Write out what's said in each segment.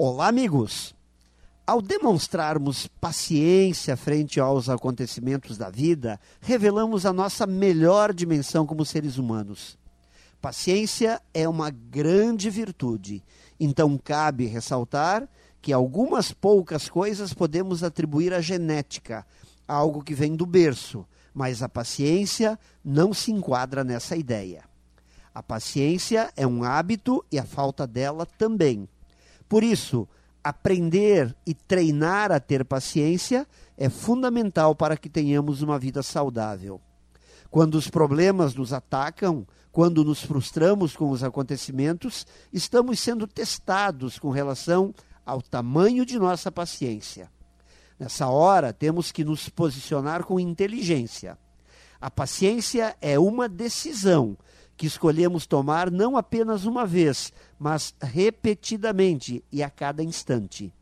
Olá, amigos! Ao demonstrarmos paciência frente aos acontecimentos da vida, revelamos a nossa melhor dimensão como seres humanos. Paciência é uma grande virtude, então cabe ressaltar que algumas poucas coisas podemos atribuir à genética, algo que vem do berço, mas a paciência não se enquadra nessa ideia. A paciência é um hábito e a falta dela também. Por isso, aprender e treinar a ter paciência é fundamental para que tenhamos uma vida saudável. Quando os problemas nos atacam, quando nos frustramos com os acontecimentos, estamos sendo testados com relação ao tamanho de nossa paciência. Nessa hora, temos que nos posicionar com inteligência. A paciência é uma decisão que escolhemos tomar não apenas uma vez, mas repetidamente e a cada instante.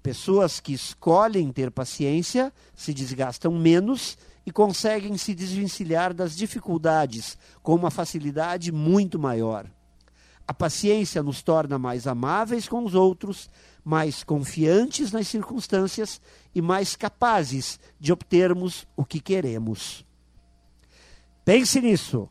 Pessoas que escolhem ter paciência se desgastam menos e conseguem se desvencilhar das dificuldades com uma facilidade muito maior. A paciência nos torna mais amáveis com os outros, mais confiantes nas circunstâncias e mais capazes de obtermos o que queremos. Pense nisso